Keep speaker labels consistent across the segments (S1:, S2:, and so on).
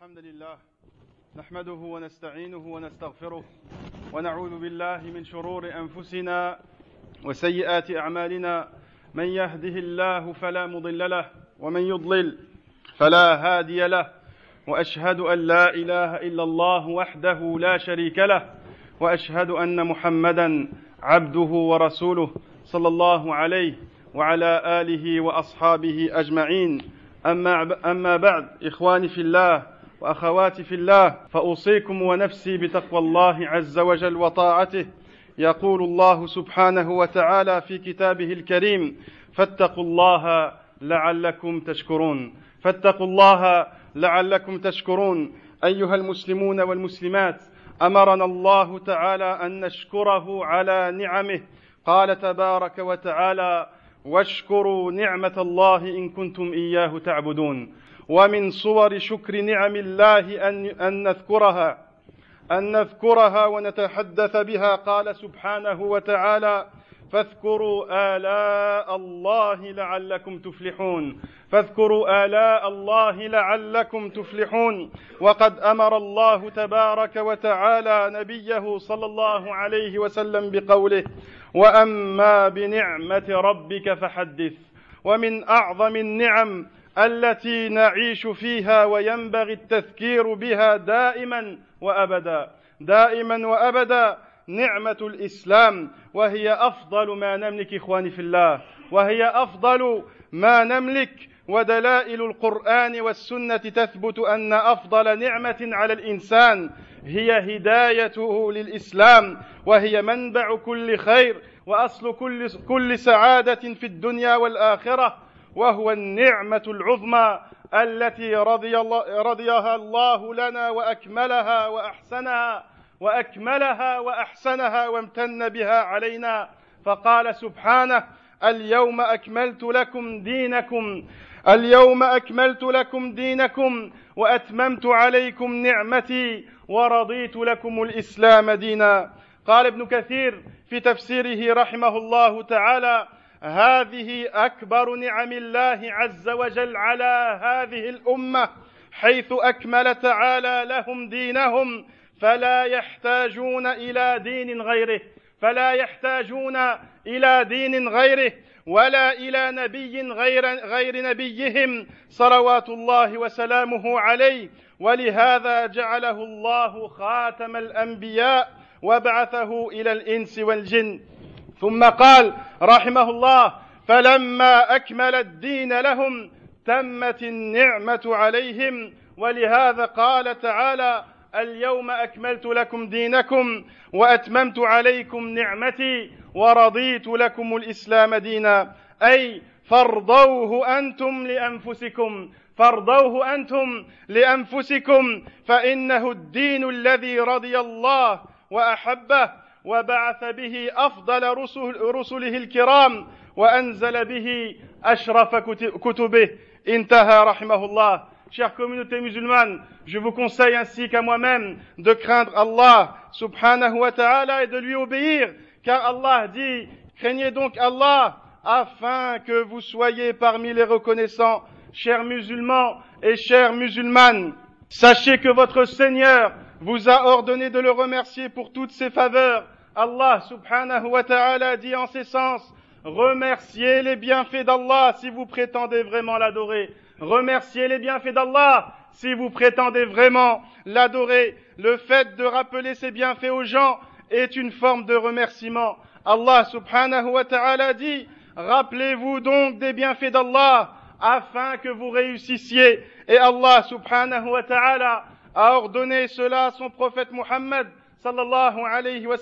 S1: الحمد لله نحمده ونستعينه ونستغفره ونعوذ بالله من شرور انفسنا وسيئات اعمالنا من يهده الله فلا مضل له ومن يضلل فلا هادي له واشهد ان لا اله الا الله وحده لا شريك له واشهد ان محمدا عبده ورسوله صلى الله عليه وعلى اله واصحابه اجمعين اما اما بعد اخواني في الله واخواتي في الله فاوصيكم ونفسي بتقوى الله عز وجل وطاعته يقول الله سبحانه وتعالى في كتابه الكريم فاتقوا الله لعلكم تشكرون فاتقوا الله لعلكم تشكرون ايها المسلمون والمسلمات امرنا الله تعالى ان نشكره على نعمه قال تبارك وتعالى واشكروا نعمه الله ان كنتم اياه تعبدون ومن صور شكر نعم الله أن, أن نذكرها أن نذكرها ونتحدث بها قال سبحانه وتعالى فاذكروا آلاء الله لعلكم تفلحون فاذكروا آلاء الله لعلكم تفلحون وقد أمر الله تبارك وتعالى نبيه صلى الله عليه وسلم بقوله وأما بنعمة ربك فحدث ومن أعظم النعم التي نعيش فيها وينبغي التذكير بها دائما وابدا دائما وابدا نعمه الاسلام وهي افضل ما نملك اخواني في الله وهي افضل ما نملك ودلائل القران والسنه تثبت ان افضل نعمه على الانسان هي هدايته للاسلام وهي منبع كل خير واصل كل كل سعاده في الدنيا والاخره وهو النعمة العظمى التي رضي الله رضيها الله لنا وأكملها وأحسنها وأكملها وأحسنها وامتن بها علينا فقال سبحانه اليوم أكملت لكم دينكم اليوم أكملت لكم دينكم وأتممت عليكم نعمتي ورضيت لكم الإسلام دينا قال ابن كثير في تفسيره رحمه الله تعالى هذه اكبر نعم الله عز وجل على هذه الامه حيث اكمل تعالى لهم دينهم فلا يحتاجون الى دين غيره فلا يحتاجون الى دين غيره ولا الى نبي غير غير نبيهم صلوات الله وسلامه عليه ولهذا جعله الله خاتم الانبياء وبعثه الى الانس والجن ثم قال رحمه الله فلما اكمل الدين لهم تمت النعمه عليهم ولهذا قال تعالى اليوم اكملت لكم دينكم واتممت عليكم نعمتي ورضيت لكم الاسلام دينا اي فارضوه انتم لانفسكم فارضوه انتم لانفسكم فانه الدين الذي رضي الله واحبه Chers communautés musulmanes, Chère communauté musulmane, je vous conseille ainsi qu'à moi-même de craindre Allah subhanahu wa ta'ala et de lui obéir, car Allah dit, craignez donc Allah afin que vous soyez parmi les reconnaissants, chers musulmans et chères musulmanes. Sachez que votre Seigneur vous a ordonné de le remercier pour toutes ses faveurs Allah subhanahu wa ta'ala dit en ces sens, remerciez les bienfaits d'Allah si vous prétendez vraiment l'adorer. Remerciez les bienfaits d'Allah si vous prétendez vraiment l'adorer. Le fait de rappeler ses bienfaits aux gens est une forme de remerciement. Allah subhanahu wa ta'ala dit, rappelez-vous donc des bienfaits d'Allah afin que vous réussissiez. Et Allah subhanahu wa ta'ala a ordonné cela à son prophète Muhammad sallallahu alayhi wa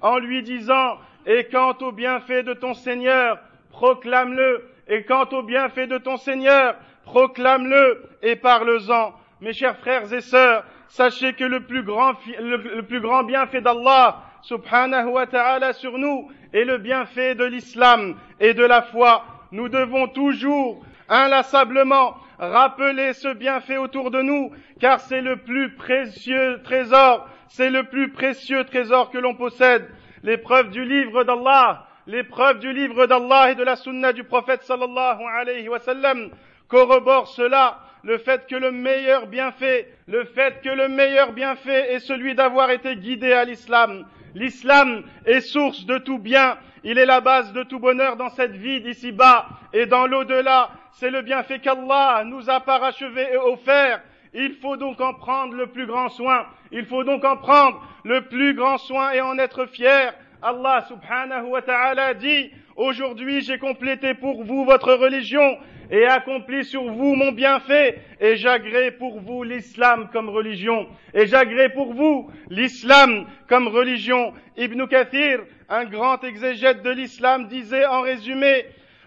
S1: en lui disant Et quant au bienfait de ton Seigneur, proclame-le, et quant au bienfait de ton Seigneur, proclame-le et parle-en. Mes chers frères et sœurs, sachez que le plus grand, le plus grand bienfait d'Allah, subhanahu wa ta'ala, sur nous est le bienfait de l'islam et de la foi. Nous devons toujours, inlassablement, rappeler ce bienfait autour de nous, car c'est le plus précieux trésor c'est le plus précieux trésor que l'on possède, l'épreuve du livre d'Allah, l'épreuve du livre d'Allah et de la sunna du prophète sallallahu alayhi wa sallam corrobore cela, le fait que le meilleur bienfait, le fait que le meilleur bienfait est celui d'avoir été guidé à l'islam. L'islam est source de tout bien, il est la base de tout bonheur dans cette vie d'ici-bas et dans l'au-delà. C'est le bienfait qu'Allah nous a parachevé et offert il faut donc en prendre le plus grand soin. Il faut donc en prendre le plus grand soin et en être fier. Allah subhanahu wa ta'ala dit, aujourd'hui j'ai complété pour vous votre religion et accompli sur vous mon bienfait et j'agrée pour vous l'islam comme religion et j'agrée pour vous l'islam comme religion. Ibn Kathir, un grand exégète de l'islam disait en résumé,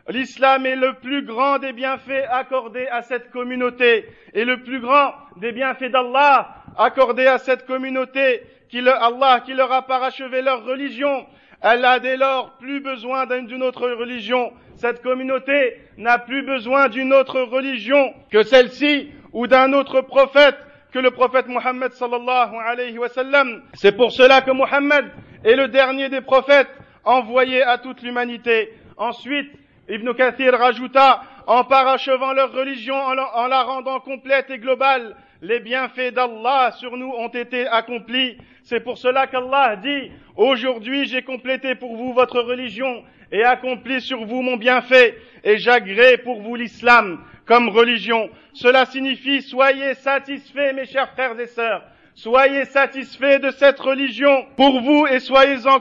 S1: L'islam est le plus grand des bienfaits accordés à cette communauté et le plus grand des bienfaits d'Allah accordés à cette communauté qui leur, qui leur a parachevé leur religion. Elle a dès lors plus besoin d'une autre religion. Cette communauté n'a plus besoin d'une autre religion que celle-ci ou d'un autre prophète que le prophète Mohammed sallallahu alayhi wa sallam. C'est pour cela que Mohammed est le dernier des prophètes envoyé à toute l'humanité. Ensuite, Ibn Kathir rajouta, en parachevant leur religion, en la rendant complète et globale, les bienfaits d'Allah sur nous ont été accomplis. C'est pour cela qu'Allah dit, aujourd'hui j'ai complété pour vous votre religion et accompli sur vous mon bienfait et j'agrée pour vous l'islam comme religion. Cela signifie soyez satisfaits mes chers frères et sœurs Soyez satisfaits de cette religion pour vous et soyez-en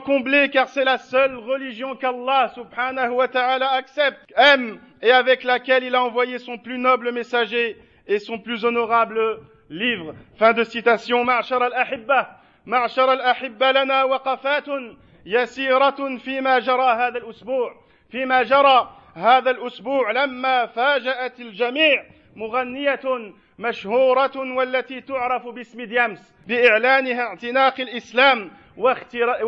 S1: car c'est la seule religion qu'Allah subhanahu wa ta'ala accepte, aime et avec laquelle il a envoyé son plus noble messager et son plus honorable livre. Fin de citation. al معشر الأحبة معشر الأحبة لنا وقفات يسيرة jara جرى هذا الأسبوع Fima jara هذا الأسبوع لما فاجأت الجميع مغنية مشهورة والتي تعرف باسم ديامس بإعلانها اعتناق الإسلام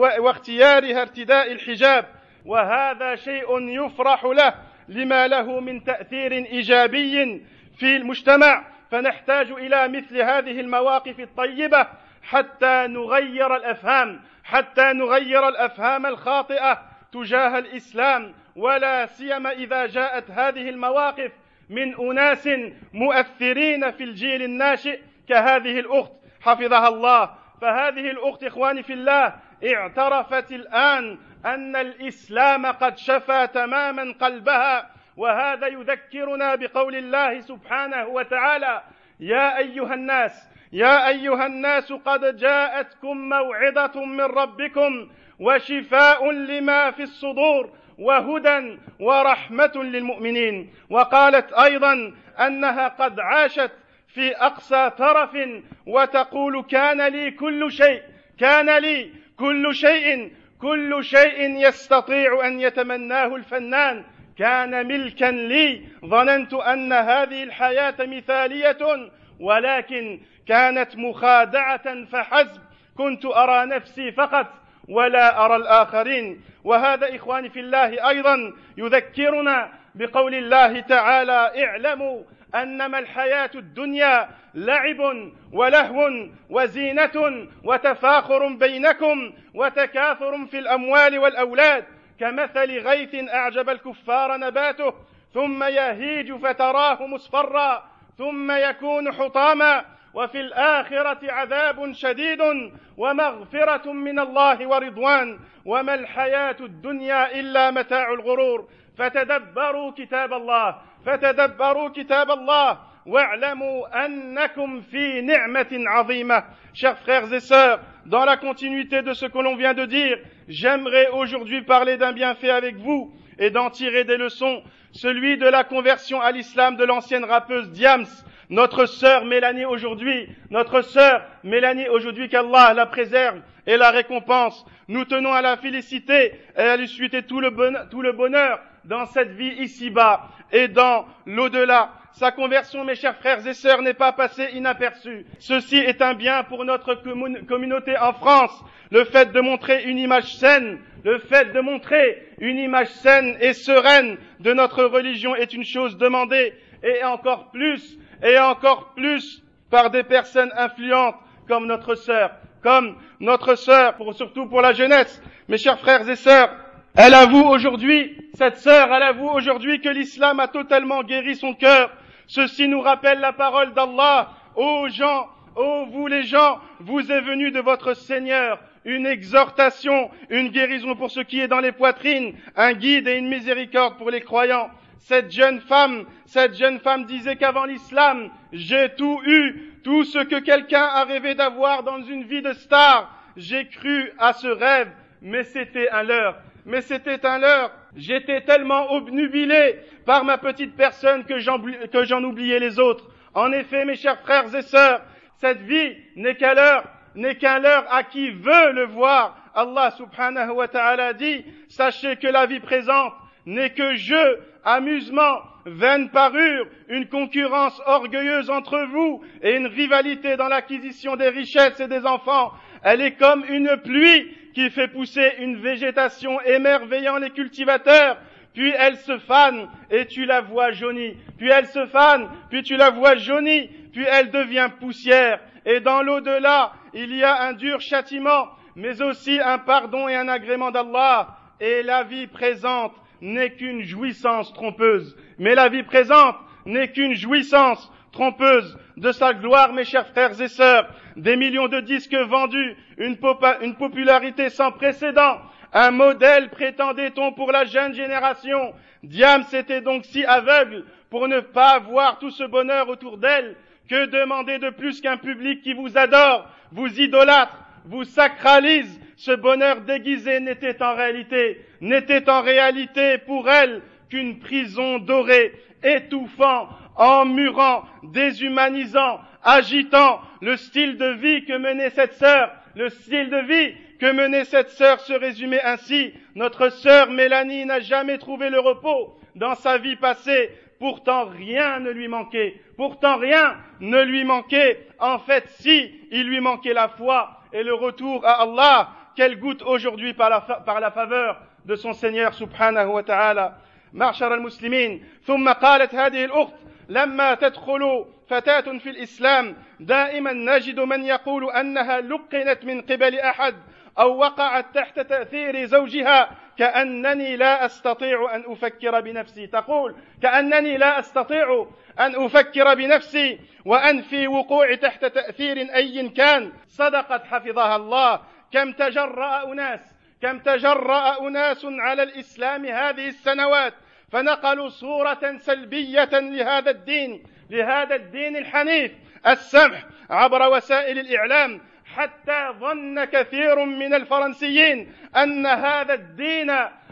S1: واختيارها ارتداء الحجاب وهذا شيء يفرح له لما له من تأثير إيجابي في المجتمع فنحتاج إلى مثل هذه المواقف الطيبة حتى نغير الأفهام حتى نغير الأفهام الخاطئة تجاه الإسلام ولا سيما إذا جاءت هذه المواقف من أناس مؤثرين في الجيل الناشئ كهذه الأخت حفظها الله فهذه الأخت إخواني في الله اعترفت الآن أن الإسلام قد شفى تماما قلبها وهذا يذكرنا بقول الله سبحانه وتعالى يا أيها الناس يا أيها الناس قد جاءتكم موعظة من ربكم وشفاء لما في الصدور وهدى ورحمه للمؤمنين وقالت ايضا انها قد عاشت في اقصى ترف وتقول كان لي كل شيء كان لي كل شيء كل شيء يستطيع ان يتمناه الفنان كان ملكا لي ظننت ان هذه الحياه مثاليه ولكن كانت مخادعه فحسب كنت ارى نفسي فقط ولا أرى الآخرين وهذا إخواني في الله أيضا يذكرنا بقول الله تعالى اعلموا انما الحياه الدنيا لعب ولهو وزينه وتفاخر بينكم وتكاثر في الاموال والاولاد كمثل غيث اعجب الكفار نباته ثم يهيج فتراه مصفرا ثم يكون حطاما وفي الآخرة عذاب شديد ومغفرة من الله ورضوان وما الحياة الدنيا إلا متاع الغرور فتدبروا كتاب الله فتدبروا كتاب الله واعلموا أنكم في نعمة عظيمة Chers frères et sœurs, dans la continuité de ce que l'on vient de dire, j'aimerais aujourd'hui parler d'un bienfait avec vous et d'en tirer des leçons celui de la conversion à l'islam de l'ancienne rappeuse Diams, notre sœur Mélanie aujourd'hui, notre sœur Mélanie aujourd'hui qu'Allah la préserve et la récompense. Nous tenons à la féliciter et à lui souhaiter tout le tout le bonheur dans cette vie ici-bas et dans l'au-delà. Sa conversion, mes chers frères et sœurs, n'est pas passée inaperçue. Ceci est un bien pour notre communauté en France. Le fait de montrer une image saine, le fait de montrer une image saine et sereine de notre religion est une chose demandée, et encore plus, et encore plus par des personnes influentes comme notre sœur, comme notre sœur, pour, surtout pour la jeunesse. Mes chers frères et sœurs, elle avoue aujourd'hui, cette sœur, elle avoue aujourd'hui que l'islam a totalement guéri son cœur, Ceci nous rappelle la parole d'Allah. Ô gens, ô vous les gens, vous est venu de votre Seigneur une exhortation, une guérison pour ce qui est dans les poitrines, un guide et une miséricorde pour les croyants. Cette jeune femme, cette jeune femme disait qu'avant l'islam, j'ai tout eu, tout ce que quelqu'un a rêvé d'avoir dans une vie de star. J'ai cru à ce rêve, mais c'était à l'heure mais c'était un leurre. J'étais tellement obnubilé par ma petite personne que j'en oubliais les autres. En effet, mes chers frères et sœurs, cette vie n'est qu'à n'est qu'un leurre à qui veut le voir. Allah subhanahu wa ta'ala dit, sachez que la vie présente n'est que jeu, amusement, vaine parure, une concurrence orgueilleuse entre vous et une rivalité dans l'acquisition des richesses et des enfants. Elle est comme une pluie qui fait pousser une végétation émerveillant les cultivateurs, puis elle se fane et tu la vois jaunie, puis elle se fane, puis tu la vois jaunie, puis elle devient poussière, et dans l'au-delà, il y a un dur châtiment, mais aussi un pardon et un agrément d'Allah, et la vie présente n'est qu'une jouissance trompeuse, mais la vie présente n'est qu'une jouissance trompeuse de sa gloire, mes chers frères et sœurs, des millions de disques vendus, une, popularité sans précédent, un modèle prétendait-on pour la jeune génération. Diam, c'était donc si aveugle pour ne pas voir tout ce bonheur autour d'elle. Que demander de plus qu'un public qui vous adore, vous idolâtre, vous sacralise Ce bonheur déguisé n'était en réalité, n'était en réalité pour elle qu'une prison dorée, étouffant en murant, déshumanisant, agitant le style de vie que menait cette sœur, le style de vie que menait cette sœur se résumait ainsi. Notre sœur Mélanie n'a jamais trouvé le repos dans sa vie passée. Pourtant rien ne lui manquait. Pourtant rien ne lui manquait. En fait, si, il lui manquait la foi et le retour à Allah qu'elle goûte aujourd'hui par la, faveur de son Seigneur subhanahu wa ta'ala. لما تدخل فتاة في الإسلام دائما نجد من يقول أنها لقنت من قبل أحد أو وقعت تحت تأثير زوجها كأنني لا أستطيع أن أفكر بنفسي تقول كأنني لا أستطيع أن أفكر بنفسي وأن في وقوع تحت تأثير أي كان صدقت حفظها الله كم تجرأ أناس كم تجرأ أناس على الإسلام هذه السنوات فنقلوا صورة سلبية لهذا الدين لهذا الدين الحنيف السمح عبر وسائل الإعلام حتى ظن كثير من الفرنسيين أن هذا الدين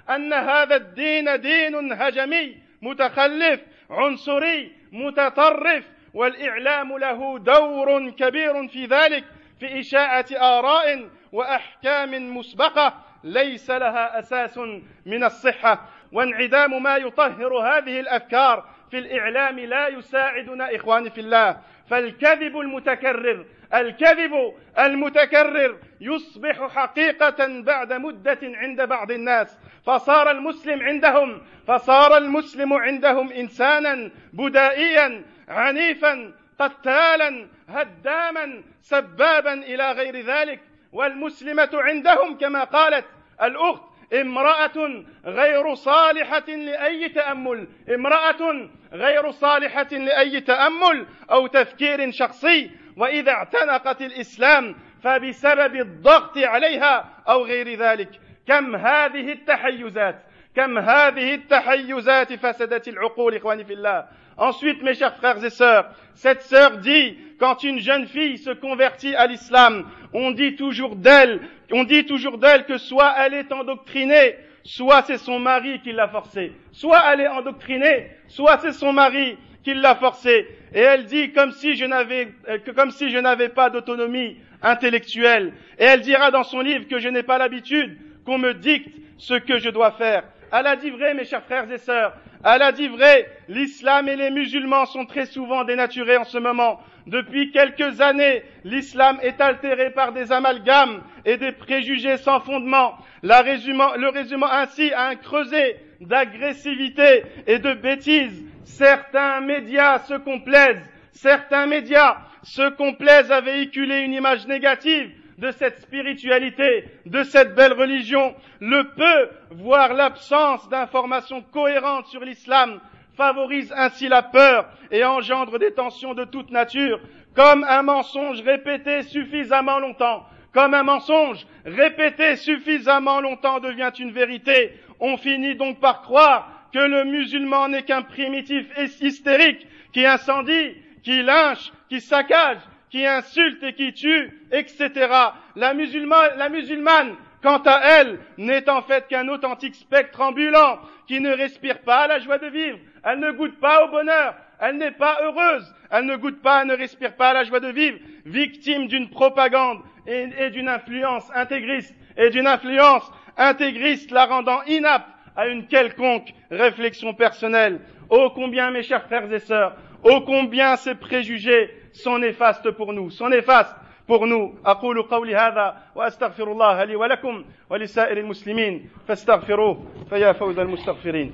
S1: أن هذا الدين دين هجمي متخلف عنصري متطرف والإعلام له دور كبير في ذلك في إشاعة آراء وأحكام مسبقة ليس لها أساس من الصحة وانعدام ما يطهر هذه الافكار في الاعلام لا يساعدنا اخواني في الله فالكذب المتكرر الكذب المتكرر يصبح حقيقه بعد مده عند بعض الناس فصار المسلم عندهم فصار المسلم عندهم انسانا بدائيا عنيفا قتالا هداما سبابا الى غير ذلك والمسلمه عندهم كما قالت الاخت امرأة غير صالحة لأي تأمل امرأة غير صالحة لأي تأمل أو تفكير شخصي وإذا اعتنقت الإسلام فبسبب الضغط عليها أو غير ذلك كم هذه التحيزات كم هذه التحيزات فسدت العقول إخواني في الله Ensuite, mes chers frères et sœurs, cette sœur dit, quand une jeune fille se convertit à l'islam, on dit toujours d'elle, on dit toujours d'elle que soit elle est endoctrinée, soit c'est son mari qui l'a forcée. Soit elle est endoctrinée, soit c'est son mari qui l'a forcée. Et elle dit comme si je n'avais, euh, comme si je n'avais pas d'autonomie intellectuelle. Et elle dira dans son livre que je n'ai pas l'habitude qu'on me dicte ce que je dois faire. Elle a dit vrai, mes chers frères et sœurs. Elle a dit vrai, l'islam et les musulmans sont très souvent dénaturés en ce moment. Depuis quelques années, l'islam est altéré par des amalgames et des préjugés sans fondement, le résumant ainsi à un creuset d'agressivité et de bêtises. Certains médias se complaisent, certains médias se complaisent à véhiculer une image négative de cette spiritualité, de cette belle religion, le peu, voire l'absence d'informations cohérentes sur l'islam, favorise ainsi la peur et engendre des tensions de toute nature, comme un mensonge répété suffisamment longtemps, comme un mensonge répété suffisamment longtemps devient une vérité, on finit donc par croire que le musulman n'est qu'un primitif hystérique qui incendie, qui lynche, qui saccage, qui insulte et qui tue, etc. La musulmane, quant à elle, n'est en fait qu'un authentique spectre ambulant qui ne respire pas à la joie de vivre, elle ne goûte pas au bonheur, elle n'est pas heureuse, elle ne goûte pas, elle ne respire pas à la joie de vivre, victime d'une propagande et, et d'une influence intégriste, et d'une influence intégriste la rendant inapte à une quelconque réflexion personnelle. Ô combien, mes chers frères et sœurs, ô combien ces préjugés sont néfastes pour nous, sont néfastes pour nous. أقول قولي هذا وأستغفر الله لي ولكم ولسائر المسلمين فاستغفروه فيا فوز المستغفرين.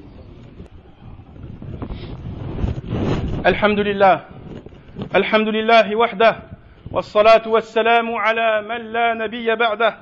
S1: الحمد لله الحمد لله وحده والصلاة والسلام على من لا نبي بعده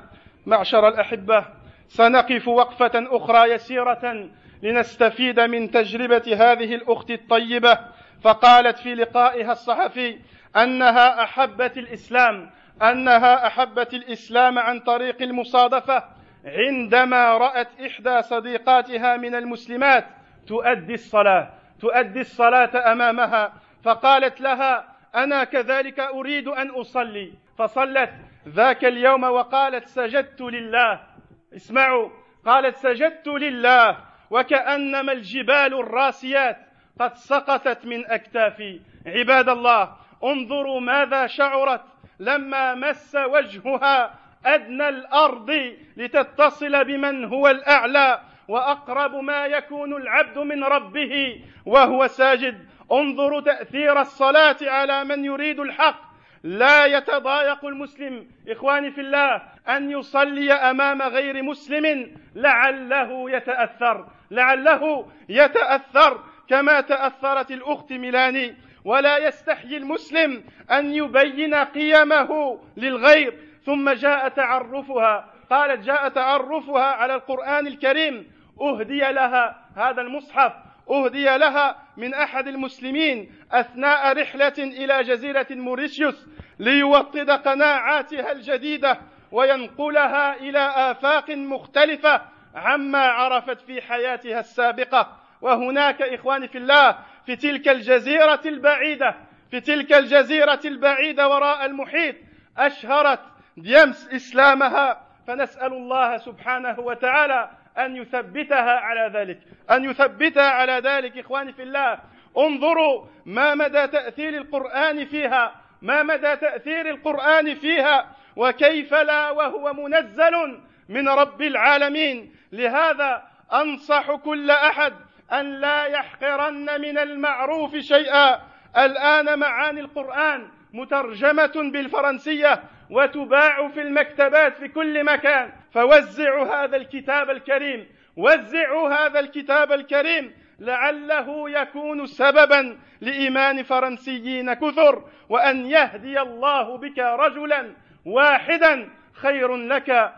S1: معشر الأحبة سنقف وقفة أخرى يسيرة لنستفيد من تجربة هذه الأخت الطيبة فقالت في لقائها الصحفي انها احبت الاسلام انها احبت الاسلام عن طريق المصادفه عندما رات احدى صديقاتها من المسلمات تؤدي الصلاه تؤدي الصلاه امامها فقالت لها انا كذلك اريد ان اصلي فصلت ذاك اليوم وقالت سجدت لله اسمعوا قالت سجدت لله وكانما الجبال الراسيات قد سقطت من اكتافي عباد الله انظروا ماذا شعرت لما مس وجهها ادنى الارض لتتصل بمن هو الاعلى واقرب ما يكون العبد من ربه وهو ساجد انظروا تاثير الصلاه على من يريد الحق لا يتضايق المسلم اخواني في الله ان يصلي امام غير مسلم لعله يتاثر لعله يتاثر كما تاثرت الاخت ميلاني ولا يستحيي المسلم أن يبين قيمه للغير ثم جاء تعرفها قالت جاء تعرفها على القرآن الكريم أهدي لها هذا المصحف أهدي لها من أحد المسلمين أثناء رحلة إلى جزيرة موريشيوس ليوطد قناعاتها الجديدة وينقلها إلى آفاق مختلفة عما عرفت في حياتها السابقة وهناك إخواني في الله في تلك الجزيرة البعيدة في تلك الجزيرة البعيدة وراء المحيط أشهرت ديمس إسلامها فنسأل الله سبحانه وتعالى أن يثبتها على ذلك أن يثبتها على ذلك إخواني في الله انظروا ما مدى تأثير القرآن فيها ما مدى تأثير القرآن فيها وكيف لا وهو منزل من رب العالمين لهذا أنصح كل أحد أن لا يحقرن من المعروف شيئا الآن معاني القرآن مترجمة بالفرنسية وتباع في المكتبات في كل مكان فوزعوا هذا الكتاب الكريم وزعوا هذا الكتاب الكريم لعله يكون سببا لإيمان فرنسيين كثر وأن يهدي الله بك رجلا واحدا خير لك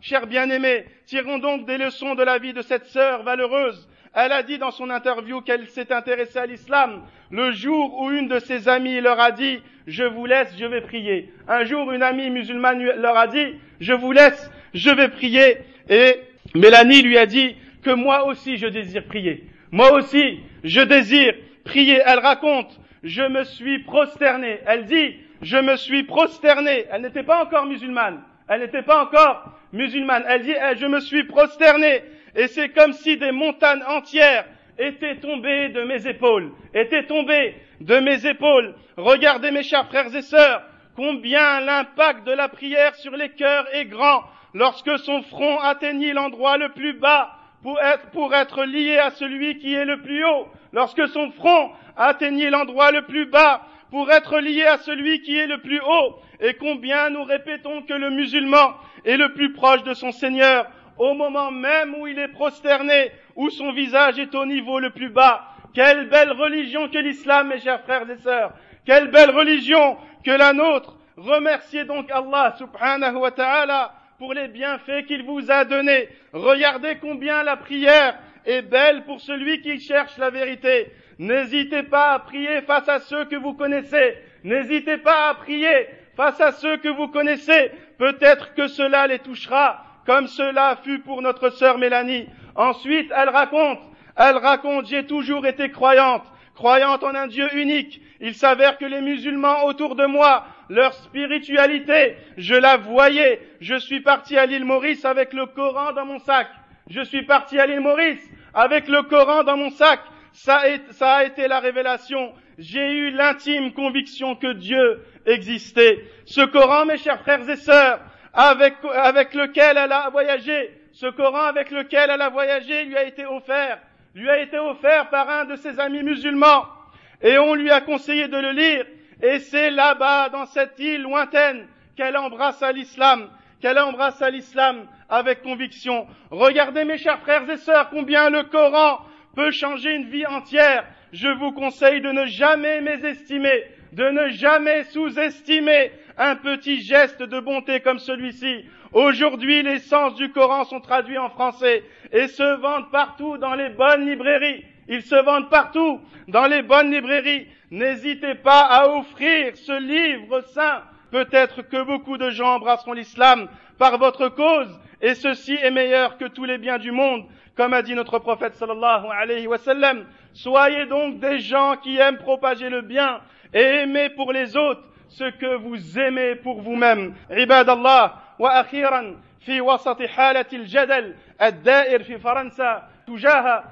S1: Cher bien aimé tirons donc des leçons de la vie de cette sœur valeureuse. Elle a dit dans son interview qu'elle s'est intéressée à l'islam. Le jour où une de ses amies leur a dit, je vous laisse, je vais prier. Un jour, une amie musulmane leur a dit, je vous laisse, je vais prier. Et Mélanie lui a dit que moi aussi je désire prier. Moi aussi, je désire prier. Elle raconte, je me suis prosternée. Elle dit, je me suis prosterné. Elle n'était pas encore musulmane. Elle n'était pas encore musulmane. Elle dit, eh, je me suis prosterné. Et c'est comme si des montagnes entières étaient tombées de mes épaules. Étaient tombées de mes épaules. Regardez mes chers frères et sœurs, combien l'impact de la prière sur les cœurs est grand lorsque son front atteignit l'endroit le plus bas pour être, pour être lié à celui qui est le plus haut, lorsque son front atteignit l'endroit le plus bas pour être lié à celui qui est le plus haut, et combien nous répétons que le musulman est le plus proche de son Seigneur au moment même où il est prosterné, où son visage est au niveau le plus bas. Quelle belle religion que l'islam, mes chers frères et sœurs. Quelle belle religion que la nôtre. Remerciez donc Allah subhanahu wa ta'ala pour les bienfaits qu'il vous a donnés. Regardez combien la prière est belle pour celui qui cherche la vérité. N'hésitez pas à prier face à ceux que vous connaissez. N'hésitez pas à prier face à ceux que vous connaissez. Peut-être que cela les touchera, comme cela fut pour notre sœur Mélanie. Ensuite, elle raconte, elle raconte, j'ai toujours été croyante, croyante en un Dieu unique. Il s'avère que les musulmans autour de moi, leur spiritualité, je la voyais. Je suis partie à l'île Maurice avec le Coran dans mon sac. Je suis partie à l'île Maurice avec le Coran dans mon sac. Ça a été la révélation. J'ai eu l'intime conviction que Dieu existait. Ce Coran, mes chers frères et sœurs, avec, avec lequel elle a voyagé, ce Coran avec lequel elle a voyagé lui a été offert, lui a été offert par un de ses amis musulmans. Et on lui a conseillé de le lire. Et c'est là-bas, dans cette île lointaine, qu'elle embrassa l'islam, qu'elle embrassa l'islam avec conviction. Regardez mes chers frères et sœurs combien le Coran peut changer une vie entière. Je vous conseille de ne jamais mésestimer, de ne jamais sous-estimer un petit geste de bonté comme celui-ci. Aujourd'hui, les sens du Coran sont traduits en français et se vendent partout dans les bonnes librairies. Ils se vendent partout dans les bonnes librairies. N'hésitez pas à offrir ce livre saint. Peut-être que beaucoup de gens embrasseront l'islam par votre cause et ceci est meilleur que tous les biens du monde, comme a dit notre prophète sallallahu alayhi wa sallam. Soyez donc des gens qui aiment propager le bien et aimer pour les autres ce que vous aimez pour vous-même. wa fi الله وأخيرا al al حالة الجدل الدائر في min تجاه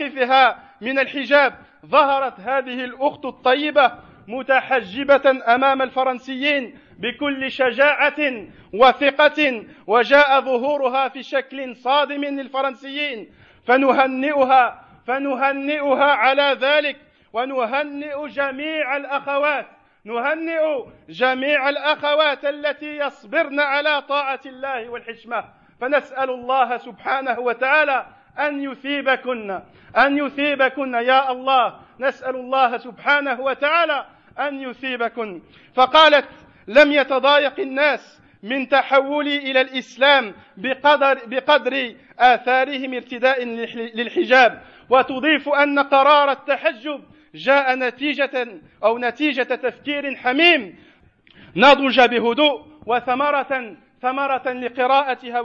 S1: hijab, من الحجاب ظهرت هذه الأخت الطيبة متحجبة أمام الفرنسيين بكل شجاعة وثقة وجاء ظهورها في شكل صادم للفرنسيين فنهنئها فنهنئها على ذلك ونهنئ جميع الأخوات نهنئ جميع الأخوات التي يصبرن على طاعة الله والحشمة فنسأل الله سبحانه وتعالى أن يثيبكن أن يثيبكن يا الله نسأل الله سبحانه وتعالى أن يثيبكن فقالت لم يتضايق الناس من تحولي إلى الإسلام بقدر, بقدر آثارهم ارتداء للحجاب وتضيف أن قرار التحجب جاء نتيجة أو نتيجة تفكير حميم نضج بهدوء وثمرة ثمرة لقراءتها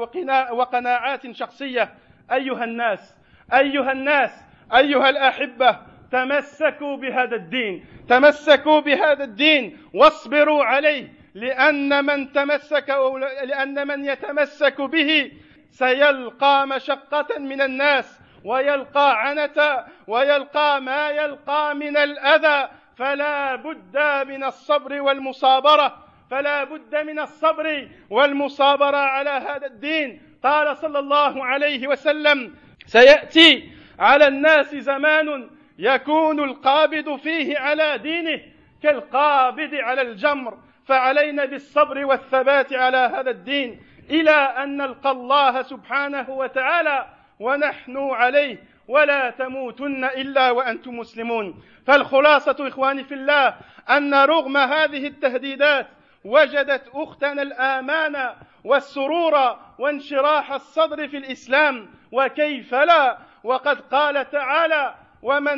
S1: وقناعات شخصية أيها الناس أيها الناس أيها الأحبة تمسكوا بهذا الدين تمسكوا بهذا الدين واصبروا عليه لأن من تمسك أو لأن من يتمسك به سيلقى مشقة من الناس ويلقى عنة ويلقى ما يلقى من الأذى فلا بد من الصبر والمصابرة فلا بد من الصبر والمصابرة على هذا الدين قال صلى الله عليه وسلم سيأتي على الناس زمان يكون القابض فيه على دينه كالقابض على الجمر فعلينا بالصبر والثبات على هذا الدين الى ان نلقى الله سبحانه وتعالى ونحن عليه ولا تموتن الا وانتم مسلمون فالخلاصه اخواني في الله ان رغم هذه التهديدات وجدت اختنا الامان والسرور وانشراح الصدر في الاسلام وكيف لا وقد قال تعالى Enfin,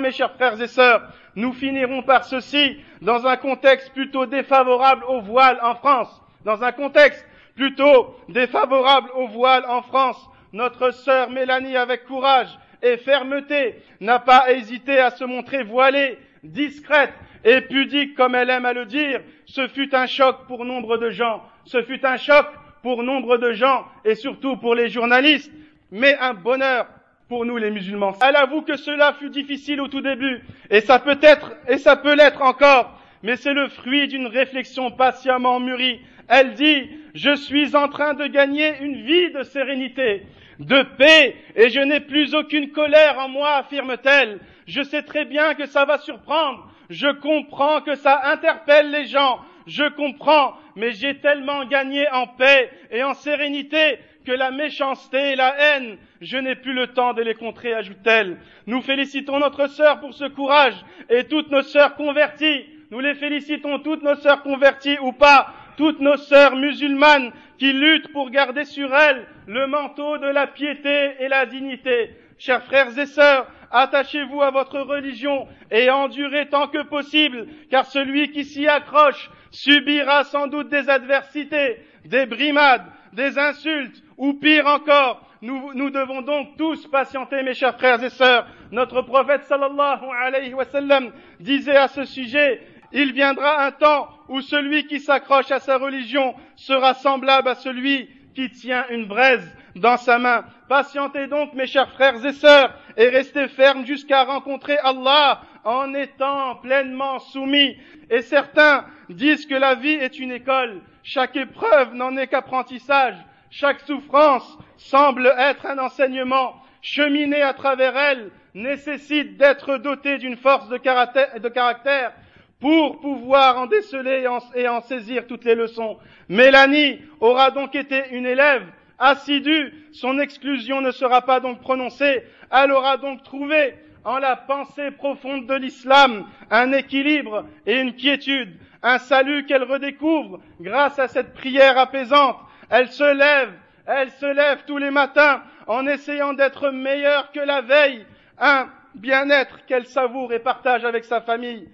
S1: mes chers frères et sœurs, nous finirons par ceci dans un contexte plutôt défavorable au voile en France. Dans un contexte plutôt défavorable au voile en France, notre sœur Mélanie, avec courage et fermeté, n'a pas hésité à se montrer voilée, discrète et pudique comme elle aime à le dire, ce fut un choc pour nombre de gens, ce fut un choc pour nombre de gens et surtout pour les journalistes, mais un bonheur pour nous les musulmans. Elle avoue que cela fut difficile au tout début et ça peut être et ça peut l'être encore, mais c'est le fruit d'une réflexion patiemment mûrie. Elle dit, je suis en train de gagner une vie de sérénité de paix, et je n'ai plus aucune colère en moi, affirme-t-elle. Je sais très bien que ça va surprendre, je comprends que ça interpelle les gens. Je comprends, mais j'ai tellement gagné en paix et en sérénité que la méchanceté et la haine, je n'ai plus le temps de les contrer, ajoute-t-elle. Nous félicitons notre sœur pour ce courage et toutes nos sœurs converties. Nous les félicitons toutes nos sœurs converties ou pas, toutes nos sœurs musulmanes qui luttent pour garder sur elles le manteau de la piété et la dignité. Chers frères et sœurs, Attachez-vous à votre religion et endurez tant que possible, car celui qui s'y accroche subira sans doute des adversités, des brimades, des insultes, ou pire encore, nous, devons donc tous patienter, mes chers frères et sœurs. Notre prophète sallallahu alayhi wa sallam disait à ce sujet, il viendra un temps où celui qui s'accroche à sa religion sera semblable à celui qui tient une braise dans sa main. Patientez donc, mes chers frères et sœurs, et restez fermes jusqu'à rencontrer Allah en étant pleinement soumis. Et certains disent que la vie est une école. Chaque épreuve n'en est qu'apprentissage. Chaque souffrance semble être un enseignement. Cheminer à travers elle nécessite d'être doté d'une force de caractère, pour pouvoir en déceler et en, saisir toutes les leçons. Mélanie aura donc été une élève assidue, son exclusion ne sera pas donc prononcée, elle aura donc trouvé en la pensée profonde de l'islam un équilibre et une quiétude, un salut qu'elle redécouvre grâce à cette prière apaisante. Elle se lève, elle se lève tous les matins en essayant d'être meilleure que la veille, un bien-être qu'elle savoure et partage avec sa famille.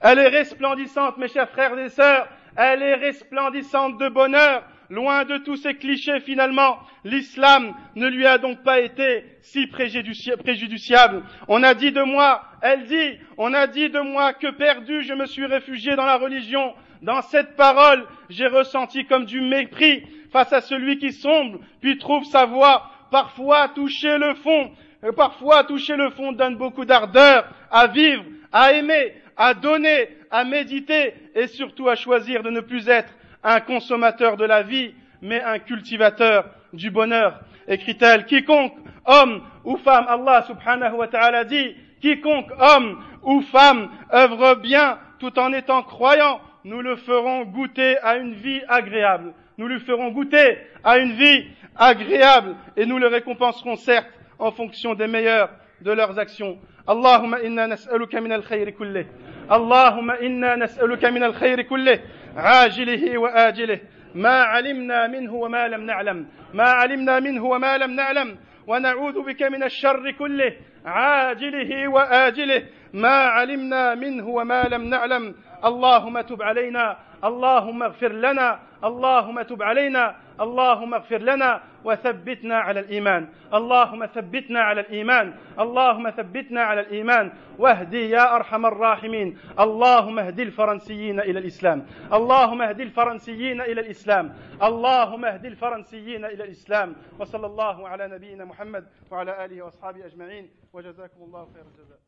S1: Elle est resplendissante, mes chers frères et sœurs, elle est resplendissante de bonheur, Loin de tous ces clichés, finalement, l'islam ne lui a donc pas été si préjudiciable. On a dit de moi, elle dit, on a dit de moi que perdu, je me suis réfugié dans la religion. Dans cette parole, j'ai ressenti comme du mépris face à celui qui sombre, puis trouve sa voie, parfois toucher le fond, et euh, parfois toucher le fond donne beaucoup d'ardeur à vivre, à aimer, à donner, à méditer et surtout à choisir de ne plus être un consommateur de la vie, mais un cultivateur du bonheur. Écrit-elle, quiconque, homme ou femme, Allah subhanahu wa ta'ala dit, quiconque, homme ou femme, œuvre bien tout en étant croyant, nous le ferons goûter à une vie agréable. Nous lui ferons goûter à une vie agréable et nous le récompenserons certes en fonction des meilleurs de leurs actions. اللهم إنا نسألك من الخير كله اللهم إنا نسألك من الخير كله عاجله وآجله ما علمنا منه وما لم نعلم ما علمنا منه وما لم نعلم ونعوذ بك من الشر كله عاجله واجله ما علمنا منه وما لم نعلم اللهم تب علينا اللهم اغفر لنا اللهم تب علينا اللهم اغفر لنا وثبتنا على الايمان اللهم ثبتنا على الايمان اللهم ثبتنا على الايمان واهدي يا ارحم الراحمين اللهم اهدي الفرنسيين الى الاسلام اللهم اهدي الفرنسيين الى الاسلام اللهم اهدي الفرنسيين الى الاسلام وصلى الله على نبينا محمد وعلى اله واصحابه اجمعين وجزاكم الله خير الجزاء